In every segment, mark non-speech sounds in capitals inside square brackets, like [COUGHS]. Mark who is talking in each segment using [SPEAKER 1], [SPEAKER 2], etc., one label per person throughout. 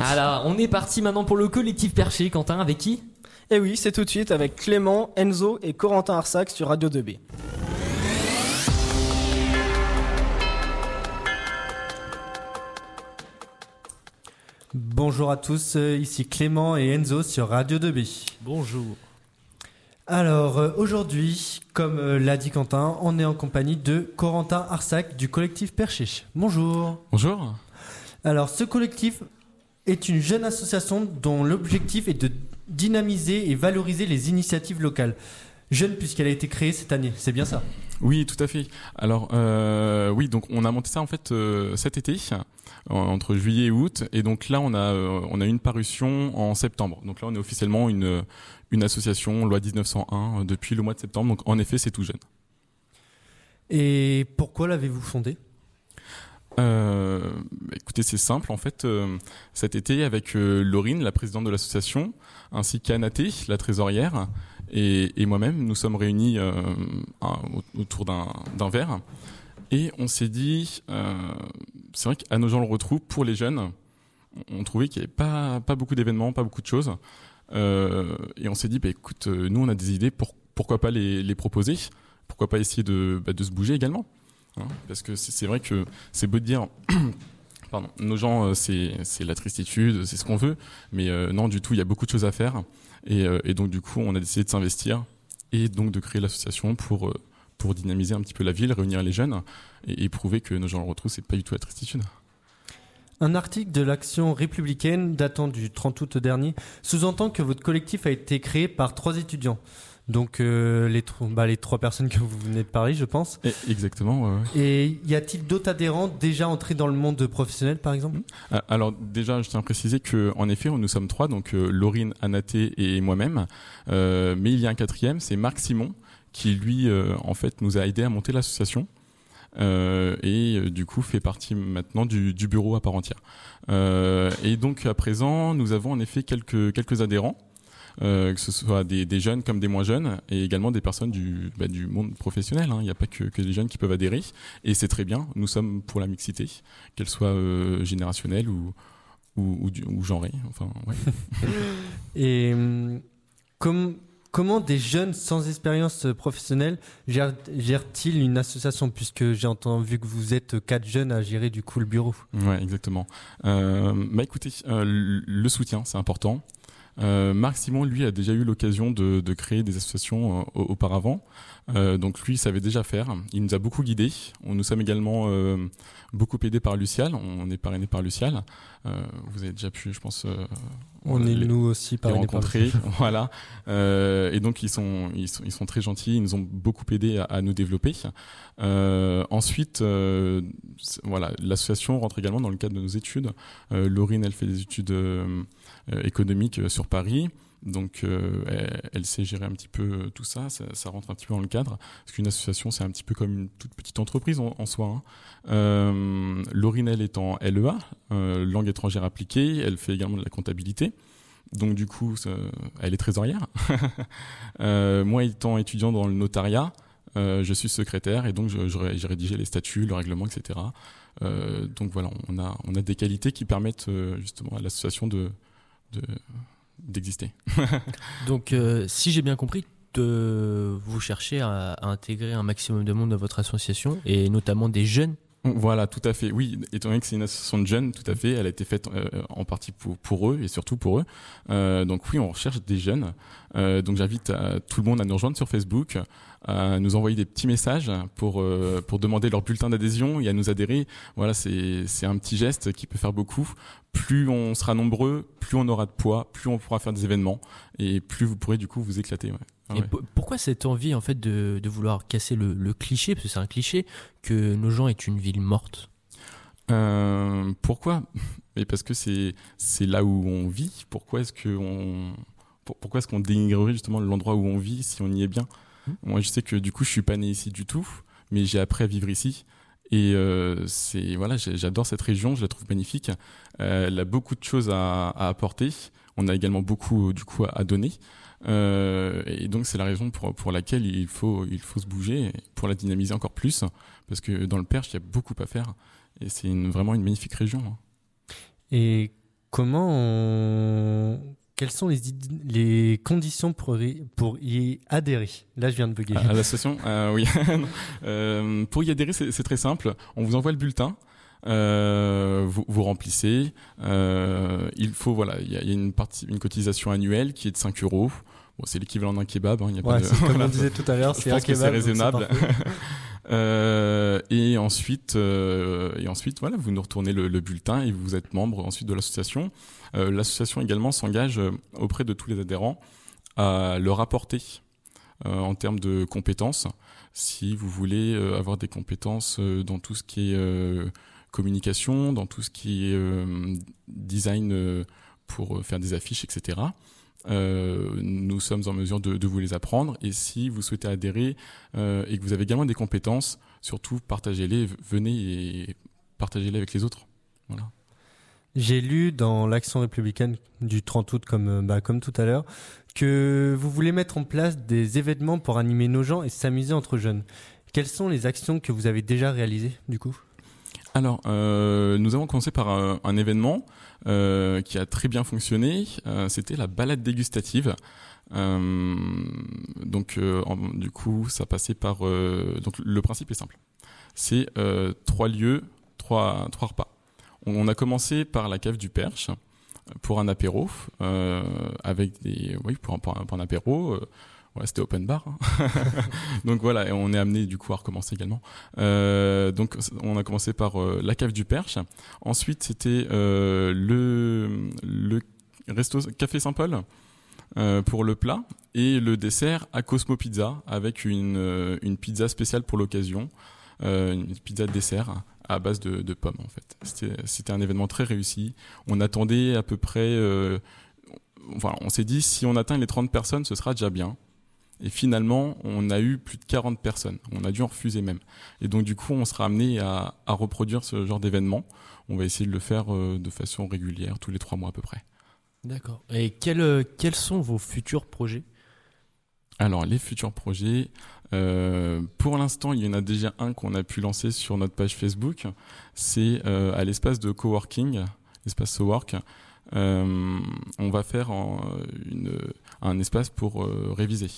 [SPEAKER 1] Alors, on est parti maintenant pour le collectif perché, Quentin, avec qui?
[SPEAKER 2] Eh oui, c'est tout de suite avec Clément, Enzo et Corentin Arsac sur Radio 2B.
[SPEAKER 3] Bonjour à tous, euh, ici Clément et Enzo sur Radio 2B.
[SPEAKER 1] Bonjour.
[SPEAKER 3] Alors euh, aujourd'hui, comme euh, l'a dit Quentin, on est en compagnie de Corentin Arsac du collectif Perchiche. Bonjour.
[SPEAKER 4] Bonjour.
[SPEAKER 3] Alors ce collectif est une jeune association dont l'objectif est de dynamiser et valoriser les initiatives locales. Jeune puisqu'elle a été créée cette année, c'est bien ça?
[SPEAKER 4] Oui, tout à fait. Alors euh, oui, donc on a monté ça en fait euh, cet été entre juillet et août, et donc là on a euh, on a une parution en septembre. Donc là on est officiellement une une association loi 1901 depuis le mois de septembre. Donc en effet c'est tout jeune.
[SPEAKER 3] Et pourquoi l'avez-vous fondée?
[SPEAKER 4] Euh, écoutez, c'est simple. En fait, euh, cet été, avec euh, Laurine, la présidente de l'association, ainsi qu'Anaté, la trésorière, et, moi-même, nous sommes réunis un- autour d'un verre. Et on s'est dit, c'est vrai qu'à nos gens le retrouve, pour les jeunes, on trouvait qu'il n'y avait pas, beaucoup d'événements, pas beaucoup de choses. Et on s'est dit, bah, écoute, nous on a des idées, pour, pourquoi pas les, proposer Pourquoi pas essayer de, bah, de se bouger également Hein, Parce que c'est vrai que c'est beau de dire, [COUGHS] pardon, nos gens, euh, c'est la tristitude, c'est ce qu'on veut, mais euh, non, du tout, il y a beaucoup de choses à faire. Et, euh, et donc, du coup, on a décidé de s'investir et donc de créer l'association pour, pour dynamiser un petit peu la ville, réunir les jeunes et, et prouver que nos gens le retrouvent, c'est pas du tout la tristitude.
[SPEAKER 3] Un article de l'Action républicaine datant du 30 août dernier sous-entend que votre collectif a été créé par trois étudiants. Donc euh, les, bah, les trois personnes que vous venez de parler, je pense.
[SPEAKER 4] Et exactement. ouais, ouais.
[SPEAKER 3] Et y a-t-il d'autres adhérents déjà entrés dans le monde professionnel, par exemple?
[SPEAKER 4] Ah, Alors déjà, je tiens à préciser que en effet, nous sommes trois, donc euh, Laurine, Anaté et moi-même. Euh, mais il y a un quatrième, c'est Marc Simon, qui lui, euh, en fait, nous a aidé à monter l'association. Euh, et euh, du coup fait partie maintenant du, du bureau à part entière. Euh, et donc à présent, nous avons en effet quelques quelques adhérents, que ce soit des, des jeunes comme des moins jeunes, et également des personnes du, bah, du monde professionnel. hein. Il n'y a pas que, que des jeunes qui peuvent adhérer, et c'est très bien. Nous sommes pour la mixité, qu'elle soit euh, générationnelle ou ou, ou, ou genrée. Enfin, ouais. [LAUGHS]
[SPEAKER 3] Et hum, com- comment des jeunes sans expérience professionnelle gèrent- gèrent-ils une association Puisque j'ai entendu que vous êtes quatre jeunes à gérer du coup le bureau?
[SPEAKER 4] Ouais, exactement. Euh, bah écoutez, euh, le soutien, c'est important. Euh, Marc Simon, lui, a déjà eu l'occasion de, créer des associations euh, au- auparavant. Euh, donc lui, il savait déjà faire. Il nous a beaucoup guidés. On nous sommes également beaucoup aidés par Lucial. On est parrainé par Lucial. Vous avez déjà pu, je pense,
[SPEAKER 3] On est
[SPEAKER 4] les-
[SPEAKER 3] nous aussi
[SPEAKER 4] les
[SPEAKER 3] par
[SPEAKER 4] rencontrer, [LAUGHS] voilà. Euh, et donc ils sont, ils sont, ils sont très gentils, ils nous ont beaucoup aidé à, à nous développer. Euh, ensuite, euh, voilà, l'association rentre également dans le cadre de nos études. Laurine, elle fait des études économiques sur Paris. Donc, euh, elle, sait gérer un petit peu euh, tout ça, ça. rentre un petit peu dans le cadre. Parce qu'une association, c'est un petit peu comme une toute petite entreprise en, soi. hein. Euh, est en LEA, euh, langue étrangère appliquée. Elle fait également de la comptabilité. Donc du coup, elle est trésorière. [LAUGHS] Moi, étant étudiant dans le notariat, je suis secrétaire et donc j'ai rédigé les statuts, le règlement, etc. Donc voilà, on a, des qualités qui permettent justement à l'association de- d'exister. [LAUGHS]
[SPEAKER 1] Donc, euh, si j'ai bien compris, vous cherchez à, à intégrer un maximum de monde dans votre association, et notamment des jeunes.
[SPEAKER 4] Voilà, tout à fait. Oui, étant donné que c'est une association de jeunes, tout à fait, elle a été faite euh, en partie pour, pour eux et surtout pour eux. Euh, donc oui, on recherche des jeunes. Donc j'invite tout le monde à nous rejoindre sur Facebook, nous envoyer des petits messages pour euh, pour demander leur bulletin d'adhésion et à nous adhérer. Voilà, c'est c'est un petit geste qui peut faire beaucoup. Plus on sera nombreux, plus on aura de poids, plus on pourra faire des événements et plus vous pourrez du coup vous éclater. ouais. Ah
[SPEAKER 1] Et
[SPEAKER 4] ouais.
[SPEAKER 1] pourquoi cette envie en fait de, de vouloir casser le, le cliché, parce que c'est un cliché, que nos gens est une ville morte?
[SPEAKER 4] Euh, pourquoi? Mais parce que c'est c'est là où on vit. Pourquoi est-ce que on pour- pourquoi est-ce qu'on dénigrerait justement l'endroit où on vit si on y est bien? Moi, je sais que du coup, je suis pas né ici du tout, mais j'ai appris à vivre ici. Et euh, c'est voilà, j'adore cette région, je la trouve magnifique. Euh, elle a beaucoup de choses à, apporter. On a également beaucoup du coup à, donner. Euh, et donc c'est la raison pour laquelle il faut il faut se bouger pour la dynamiser encore plus, parce que dans le Perche, il y a beaucoup à faire. Et c'est vraiment une magnifique région. hein.
[SPEAKER 3] Et comment on... Quelles sont les, les conditions pour y, pour y adhérer? Là, je viens de bugger.
[SPEAKER 4] À, à l'association, euh, oui. [LAUGHS] Euh, pour y adhérer, c'est c'est très simple. On vous envoie le bulletin. Euh, vous, vous remplissez. Il faut voilà, il y a, il y a une partie, une cotisation annuelle qui est de 5 euros. Bon, c'est l'équivalent d'un kebab. Hein, y a pas
[SPEAKER 3] Ouais,
[SPEAKER 4] de-
[SPEAKER 3] c'est comme on [LAUGHS] disait tout à l'heure, c'est un
[SPEAKER 4] pense que c'est
[SPEAKER 3] kebab, donc
[SPEAKER 4] raisonnable. [LAUGHS] Euh, et ensuite, euh, et ensuite, voilà, vous nous retournez le, le bulletin et vous êtes membre ensuite de l'association. Euh, l'association également s'engage euh, auprès de tous les adhérents à leur apporter euh, en termes de compétences. Si vous voulez euh, avoir des compétences dans tout ce qui est communication, dans tout ce qui est design pour faire des affiches, etc. Euh, nous sommes en mesure de, de vous les apprendre. Et si vous souhaitez adhérer euh, et que vous avez également des compétences, surtout partagez-les, venez et partagez-les avec les autres. Voilà.
[SPEAKER 3] J'ai lu dans l'Action républicaine du 30 août, comme, euh, bah, comme tout à l'heure, que vous voulez mettre en place des événements pour animer nos gens et s'amuser entre jeunes. Quelles sont les actions que vous avez déjà réalisées, du coup?
[SPEAKER 4] Alors, euh, nous avons commencé par un, un événement euh, qui a très bien fonctionné. Euh, C'était la balade dégustative. Euh, donc, euh, en- du coup, ça passait par. euh, donc, le principe est simple. C'est euh, trois lieux, trois, trois repas. On, on a commencé par la cave du Perche pour un apéro, avec des, oui, pour un, pour un, pour un apéro. C'était open bar. hein. [LAUGHS] donc voilà, et on est amené du coup à recommencer également. Euh, donc on a commencé par euh, la cave du Perche. Ensuite c'était euh, le resto café Saint-Paul pour le plat et le dessert à Cosmo Pizza avec une une pizza spéciale pour l'occasion, une pizza de dessert à base de, pommes en fait. C'était un événement très réussi. On attendait à peu près voilà, on s'est dit si on atteint les 30 personnes, ce sera déjà bien. Et finalement, on a eu plus de 40 personnes. On a dû en refuser même. Et donc, du coup, on sera amené à, à reproduire ce genre d'événement. On va essayer de le faire euh, de façon régulière, tous les trois mois à peu près.
[SPEAKER 1] D'accord. Et quels, euh, quels sont vos futurs projets?
[SPEAKER 4] Alors, les futurs projets. euh, pour l'instant, il y en a déjà un qu'on a pu lancer sur notre page Facebook. C'est euh, à l'espace de coworking, l'espace SoWork. Euh, on va faire en- une, un espace pour réviser.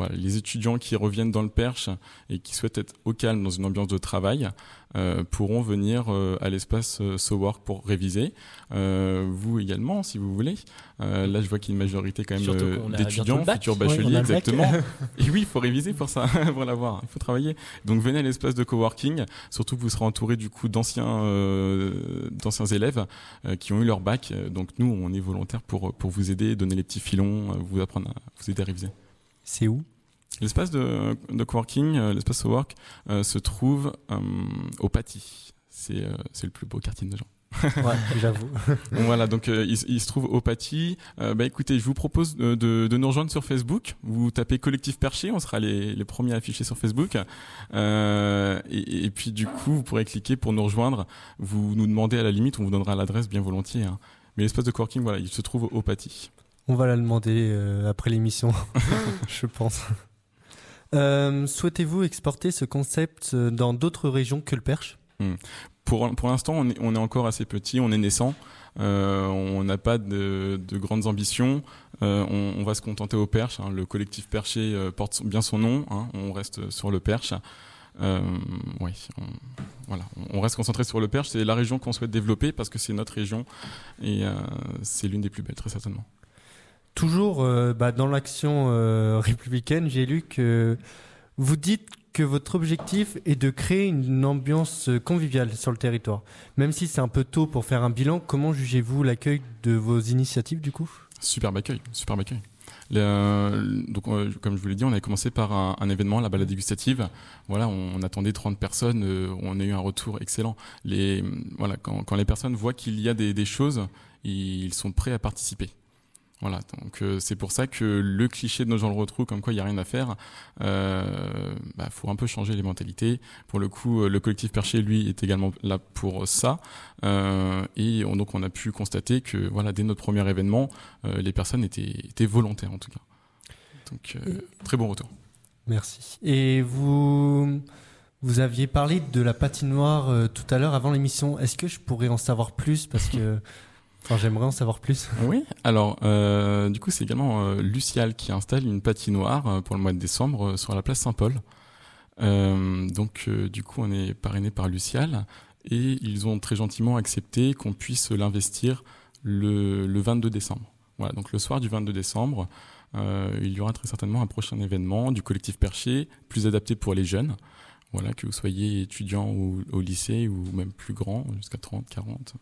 [SPEAKER 4] Voilà, les étudiants qui reviennent dans le Perche et qui souhaitent être au calme dans une ambiance de travail euh, pourront venir euh, à l'espace euh, SoWork pour réviser. Euh, vous également, si vous voulez. Là, je vois qu'il y a une majorité quand même d'étudiants, futurs bacheliers, exactement. [LAUGHS] Et oui, il faut réviser pour ça, [LAUGHS] pour l'avoir. Il faut travailler. Donc venez à l'espace de coworking. Surtout que vous serez entouré du coup d'anciens d'anciens élèves qui ont eu leur bac. Donc nous, on est volontaires pour pour vous aider, donner les petits filons, vous apprendre, à, vous aider à réviser.
[SPEAKER 3] C'est où?
[SPEAKER 4] L'espace de, de coworking, euh, l'espace Work, euh, se trouve euh, au Paty. C'est le plus beau quartier de Nogent.
[SPEAKER 3] Ouais, [LAUGHS] j'avoue.
[SPEAKER 4] Voilà, donc euh, il, il se trouve au Paty. Euh, bah écoutez, je vous propose de, de, de nous rejoindre sur Facebook. Vous tapez Collectif Perché, on sera les, les premiers affichés sur Facebook. Euh, et, et puis du coup, vous pourrez cliquer pour nous rejoindre. Vous nous demandez à la limite, on vous donnera l'adresse bien volontiers. hein. Mais l'espace de coworking, voilà, il se trouve au Paty.
[SPEAKER 3] On va la demander euh, après l'émission, [LAUGHS] je pense. Euh, Souhaitez-vous exporter ce concept euh, dans d'autres régions que le Perche?
[SPEAKER 4] Pour, pour l'instant, on est, encore assez petit, on est naissant. On n'a pas de, de grandes ambitions. On, va se contenter au Perche. hein. Le collectif Perché porte bien son nom. hein. On reste sur le Perche. Oui, on, voilà, on reste concentré sur le Perche. C'est la région qu'on souhaite développer parce que c'est notre région et c'est l'une des plus belles, très certainement.
[SPEAKER 3] Toujours euh, bah, dans l'action euh, républicaine, j'ai lu que vous dites que votre objectif est de créer une ambiance conviviale sur le territoire. Même si c'est un peu tôt pour faire un bilan, comment jugez-vous l'accueil de vos initiatives du coup?
[SPEAKER 4] Superbe accueil, superbe accueil. Donc, euh, comme je vous l'ai dit, on a commencé par un, événement, la balade dégustative. Voilà, on, attendait 30 personnes, on a eu un retour excellent. Quand, les personnes voient qu'il y a des choses, ils sont prêts à participer. Voilà, donc euh, c'est pour ça que le cliché de nos gens le retrouvent, comme quoi il y a rien à faire, euh, bah, faut un peu changer les mentalités. Pour le coup, euh, le collectif Perché, lui, est également là pour ça. Euh, et on, donc on a pu constater que voilà, dès notre premier événement, les personnes étaient, étaient volontaires en tout cas. Donc très bon retour.
[SPEAKER 3] Merci. Et vous, vous aviez parlé de la patinoire tout à l'heure avant l'émission. Est-ce que je pourrais en savoir plus? Parce que [LAUGHS] J'aimerais en savoir plus.
[SPEAKER 4] Oui, alors euh, du coup c'est également euh, Lucial qui installe une patinoire euh, pour le mois de décembre euh, sur la place Saint-Paul. Donc du coup on est parrainé par Lucial et ils ont très gentiment accepté qu'on puisse l'investir le, le 22 décembre. Voilà, donc le soir du 22 décembre, il y aura très certainement un prochain événement du collectif Perché, plus adapté pour les jeunes. Voilà, que vous soyez étudiant ou au lycée ou même plus grand, jusqu'à 30, 40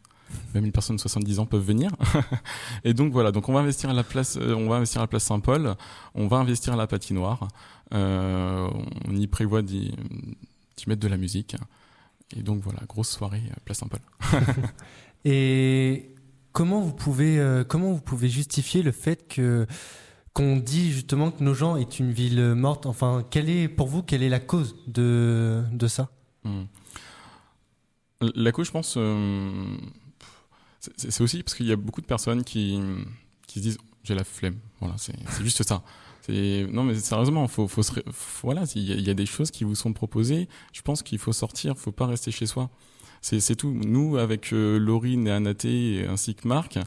[SPEAKER 4] même une personne de 70 ans peuvent venir. [LAUGHS] et donc voilà, donc on va investir à la place, euh, on va investir à la place Saint-Paul, on va investir à la patinoire. Euh, on y prévoit d'y mettre de la musique. Et donc voilà, grosse soirée place Saint-Paul. [LAUGHS] [LAUGHS]
[SPEAKER 3] Et comment vous pouvez, euh, comment vous pouvez justifier le fait que qu'on dit justement que nos gens est une ville morte? Enfin, quelle est pour vous quelle est la cause de de ça?
[SPEAKER 4] Hmm. La cause, je pense, euh, c'est aussi parce qu'il y a beaucoup de personnes qui, qui se disent j'ai la flemme. Voilà, c'est juste ça. C'est non mais sérieusement, faut, faut se voilà, il y, y a des choses qui vous sont proposées. Je pense qu'il faut sortir, faut pas rester chez soi. C'est tout. Nous, avec euh, Laurine et Anaté ainsi que Marc,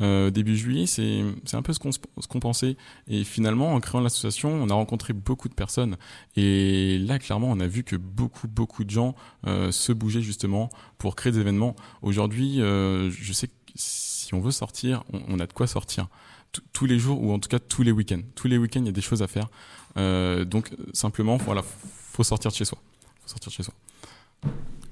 [SPEAKER 4] euh, début juillet, c'est un peu ce qu'on pensait. Et finalement, en créant l'association, on a rencontré beaucoup de personnes. Et là, clairement, on a vu que beaucoup, beaucoup de gens euh, se bougeaient justement pour créer des événements. Aujourd'hui, je sais que si on veut sortir, on, a de quoi sortir. Tous- les jours, ou en tout cas tous les week-ends. Tous les week-ends, il y a des choses à faire. Donc, simplement, voilà, faut sortir de chez soi. Faut sortir de chez soi.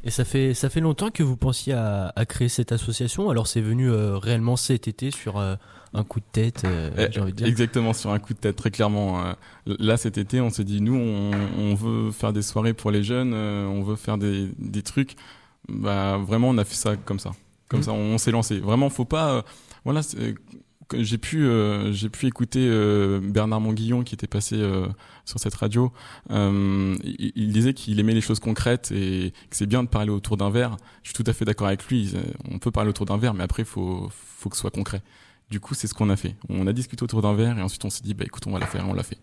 [SPEAKER 1] Et ça fait, ça fait longtemps que vous pensiez à, à créer cette association. Alors c'est venu euh, réellement cet été sur euh, un coup de tête, euh,
[SPEAKER 4] Eh,
[SPEAKER 1] j'ai envie de dire.
[SPEAKER 4] Exactement, sur un coup de tête, très clairement. Euh, Là, cet été, on s'est dit, nous, on, on veut faire des soirées pour les jeunes, euh, on veut faire des, des trucs. Bah, vraiment, on a fait ça comme ça. Comme
[SPEAKER 1] Mhm.
[SPEAKER 4] ça, on, s'est lancé. Vraiment, faut pas. euh, voilà, j'ai pu, euh, j'ai pu écouter euh, Bernard Monguillon qui était passé euh, sur cette radio. Il, il disait qu'il aimait les choses concrètes et que c'est bien de parler autour d'un verre. Je suis tout à fait d'accord avec lui. On peut parler autour d'un verre, mais après, faut, faut que ce soit concret. Du coup, c'est ce qu'on a fait. On a discuté autour d'un verre et ensuite on s'est dit, bah écoute, on va la faire et on l'a fait.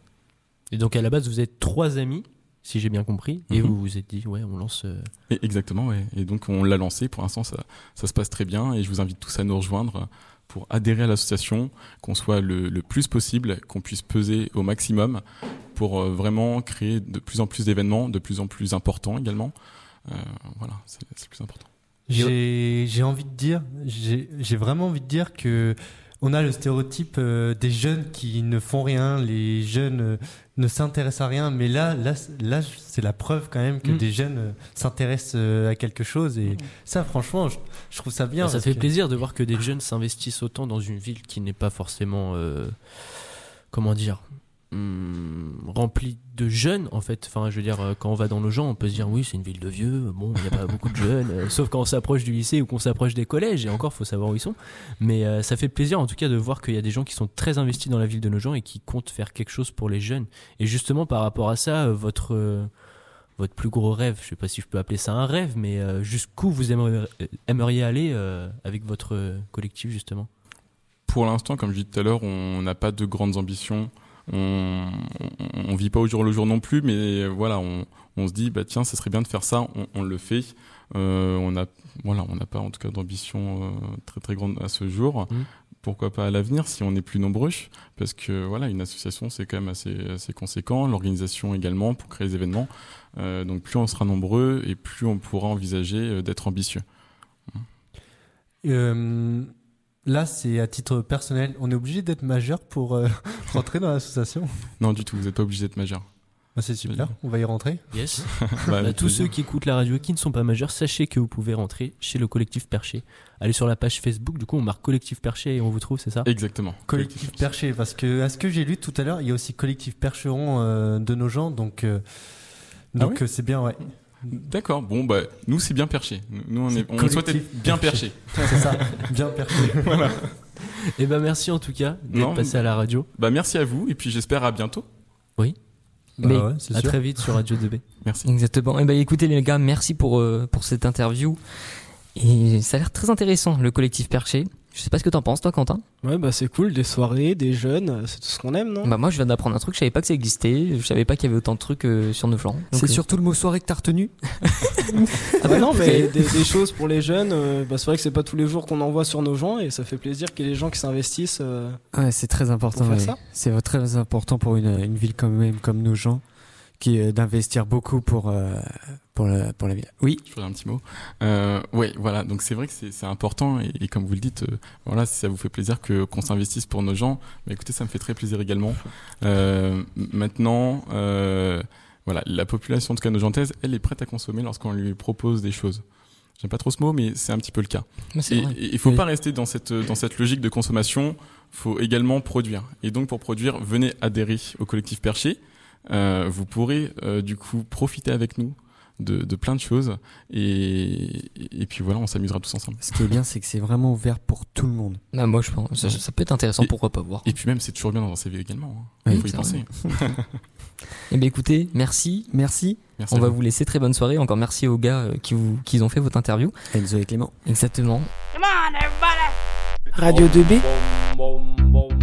[SPEAKER 1] Et donc à la base, vous êtes trois amis, si j'ai bien compris, et
[SPEAKER 4] Mhm.
[SPEAKER 1] vous vous êtes dit, ouais, on lance. euh,
[SPEAKER 4] Et exactement, ouais. Et donc on l'a lancé. Pour l'instant, ça, ça se passe très bien et je vous invite tous à nous rejoindre pour adhérer à l'association, qu'on soit le, plus possible, qu'on puisse peser au maximum pour euh, vraiment créer de plus en plus d'événements, de plus en plus importants également. Euh, voilà, c'est le plus important.
[SPEAKER 3] J'ai envie de dire, j'ai vraiment envie de dire que on a le stéréotype euh, des jeunes qui ne font rien, les jeunes euh, ne s'intéressent à rien, mais là, là, là, c'est la preuve quand même que
[SPEAKER 1] Mm.
[SPEAKER 3] des jeunes euh, s'intéressent à quelque chose et ça, franchement, je, je trouve ça bien.
[SPEAKER 1] ça
[SPEAKER 3] parce
[SPEAKER 1] fait
[SPEAKER 3] que-
[SPEAKER 1] plaisir de voir que des jeunes s'investissent autant dans une ville qui n'est pas forcément, euh, comment dire, hum, remplie de jeunes en fait. Enfin, je veux dire, euh, quand on va dans nos gens, on peut se dire oui, c'est une ville de vieux. Bon, il n'y a pas beaucoup de jeunes, euh, sauf quand on s'approche du lycée ou qu'on s'approche des collèges. Et encore, faut savoir où ils sont. Mais euh, ça fait plaisir en tout cas de voir qu'il y a des gens qui sont très investis dans la ville de nos gens et qui comptent faire quelque chose pour les jeunes. Et justement, par rapport à ça, votre votre plus gros rêve, je sais pas si je peux appeler ça un rêve, mais jusqu'où vous aimeriez, aimeriez aller avec votre collectif justement?
[SPEAKER 4] Pour l'instant, comme je disais tout à l'heure, on n'a pas de grandes ambitions. On, on, on vit pas au jour le jour non plus, mais voilà, on, on se dit bah tiens, ça serait bien de faire ça. On, on le fait. Euh, on a voilà, on n'a pas en tout cas d'ambition euh, très très grande à ce jour.
[SPEAKER 1] Mhm.
[SPEAKER 4] Pourquoi pas à l'avenir si on est plus nombreux Parce que voilà, une association c'est quand même assez assez conséquent. L'organisation également pour créer les événements. Euh, donc plus on sera nombreux et plus on pourra envisager euh, d'être ambitieux.
[SPEAKER 3] Euh, là, c'est à titre personnel. On est obligé d'être majeur pour euh, [LAUGHS] rentrer dans l'association.
[SPEAKER 4] Non du tout, vous n'êtes pas obligé d'être majeur.
[SPEAKER 3] Bah, c'est super. On va y rentrer.
[SPEAKER 1] Yes. [LAUGHS]
[SPEAKER 4] Bah,
[SPEAKER 1] Bah, tous
[SPEAKER 4] plaisir.
[SPEAKER 1] ceux qui écoutent la radio et qui ne sont pas majeurs, sachez que vous pouvez rentrer chez le collectif Perché. Allez sur la page Facebook, du coup on marque collectif Perché et on vous trouve, c'est ça?
[SPEAKER 4] Exactement.
[SPEAKER 3] Collectif Perché, parce que à ce que j'ai lu tout à l'heure, il y a aussi collectif Percheron euh, de nos gens, donc euh, donc
[SPEAKER 4] oui?
[SPEAKER 3] euh, c'est bien, ouais.
[SPEAKER 4] D'accord. Bon, bah, nous, c'est bien perché. Nous, on, est, on
[SPEAKER 3] collectif
[SPEAKER 4] souhaite être bien perché. [LAUGHS]
[SPEAKER 3] C'est ça, bien perché. [LAUGHS]
[SPEAKER 1] Et ben merci en tout cas d'être passé à la radio.
[SPEAKER 4] Bah, merci à vous, et puis j'espère à bientôt.
[SPEAKER 3] Bah
[SPEAKER 5] Mais-
[SPEAKER 3] ouais, c'est
[SPEAKER 1] À
[SPEAKER 3] sûr.
[SPEAKER 1] très vite sur Radio 2B.
[SPEAKER 4] Merci.
[SPEAKER 5] Exactement. Et ben écoutez les gars, merci pour euh, pour cette interview. Et ça a l'air très intéressant le collectif Perché. Je sais pas ce que t'en penses, toi, Quentin.
[SPEAKER 2] Ouais, bah c'est cool, des soirées, des jeunes, c'est tout ce qu'on aime, non?
[SPEAKER 5] Bah moi, je viens d'apprendre un truc. Je savais pas que ça existait. Je savais pas qu'il y avait autant de trucs euh, sur nos flancs. Donc,
[SPEAKER 6] C'est
[SPEAKER 5] euh,
[SPEAKER 6] surtout le mot soirée que t'as retenu? [LAUGHS]
[SPEAKER 2] Ah bah non, mais des, des choses pour les jeunes, euh, bah c'est vrai que c'est pas tous les jours qu'on en voit sur nos gens et ça fait plaisir qu'il y ait des gens qui s'investissent. euh,
[SPEAKER 6] Ouais, c'est très important. Ouais.
[SPEAKER 2] ça
[SPEAKER 6] C'est très important pour une, une ville quand même comme nos gens, qui euh, d'investir beaucoup pour euh, pour la pour la ville. Oui.
[SPEAKER 4] Je ferai un petit mot. Euh, ouais, voilà. Donc c'est vrai que c'est c'est important et, et comme vous le dites, euh, voilà, si ça vous fait plaisir que qu'on s'investisse pour nos gens, bah écoutez, ça me fait très plaisir également. Euh, maintenant, euh, voilà, la population, en tout cas nos gentaises, elle est prête à consommer lorsqu'on lui propose des choses. J'aime pas trop ce mot, mais c'est un petit peu le cas.
[SPEAKER 5] mais c'est
[SPEAKER 4] Et
[SPEAKER 5] vrai.
[SPEAKER 4] et il faut
[SPEAKER 6] Oui.
[SPEAKER 4] pas rester dans cette dans cette logique de consommation. Faut également produire. Et donc pour produire, venez adhérer au collectif Perché. Euh, vous pourrez euh, du coup profiter avec nous de, de plein de choses et, et puis voilà, on s'amusera tous ensemble.
[SPEAKER 6] Ce qui est bien, c'est que c'est vraiment ouvert pour tout le monde.
[SPEAKER 5] Bah, moi, je pense. Ça, ça peut être intéressant.
[SPEAKER 4] Et-
[SPEAKER 5] pourquoi pas voir.
[SPEAKER 4] Et puis même, c'est toujours bien dans un CV également. hein.
[SPEAKER 6] Oui,
[SPEAKER 4] Il faut y penser.
[SPEAKER 5] Eh bien, écoutez, merci.
[SPEAKER 6] Merci
[SPEAKER 4] Merci.
[SPEAKER 5] On va
[SPEAKER 4] vous.
[SPEAKER 5] vous laisser très bonne soirée. Encore merci aux gars euh, qui vous qui ont fait votre interview.
[SPEAKER 6] Enzo et Clément.
[SPEAKER 5] Exactement.
[SPEAKER 7] Come on, everybody.
[SPEAKER 2] Radio 2B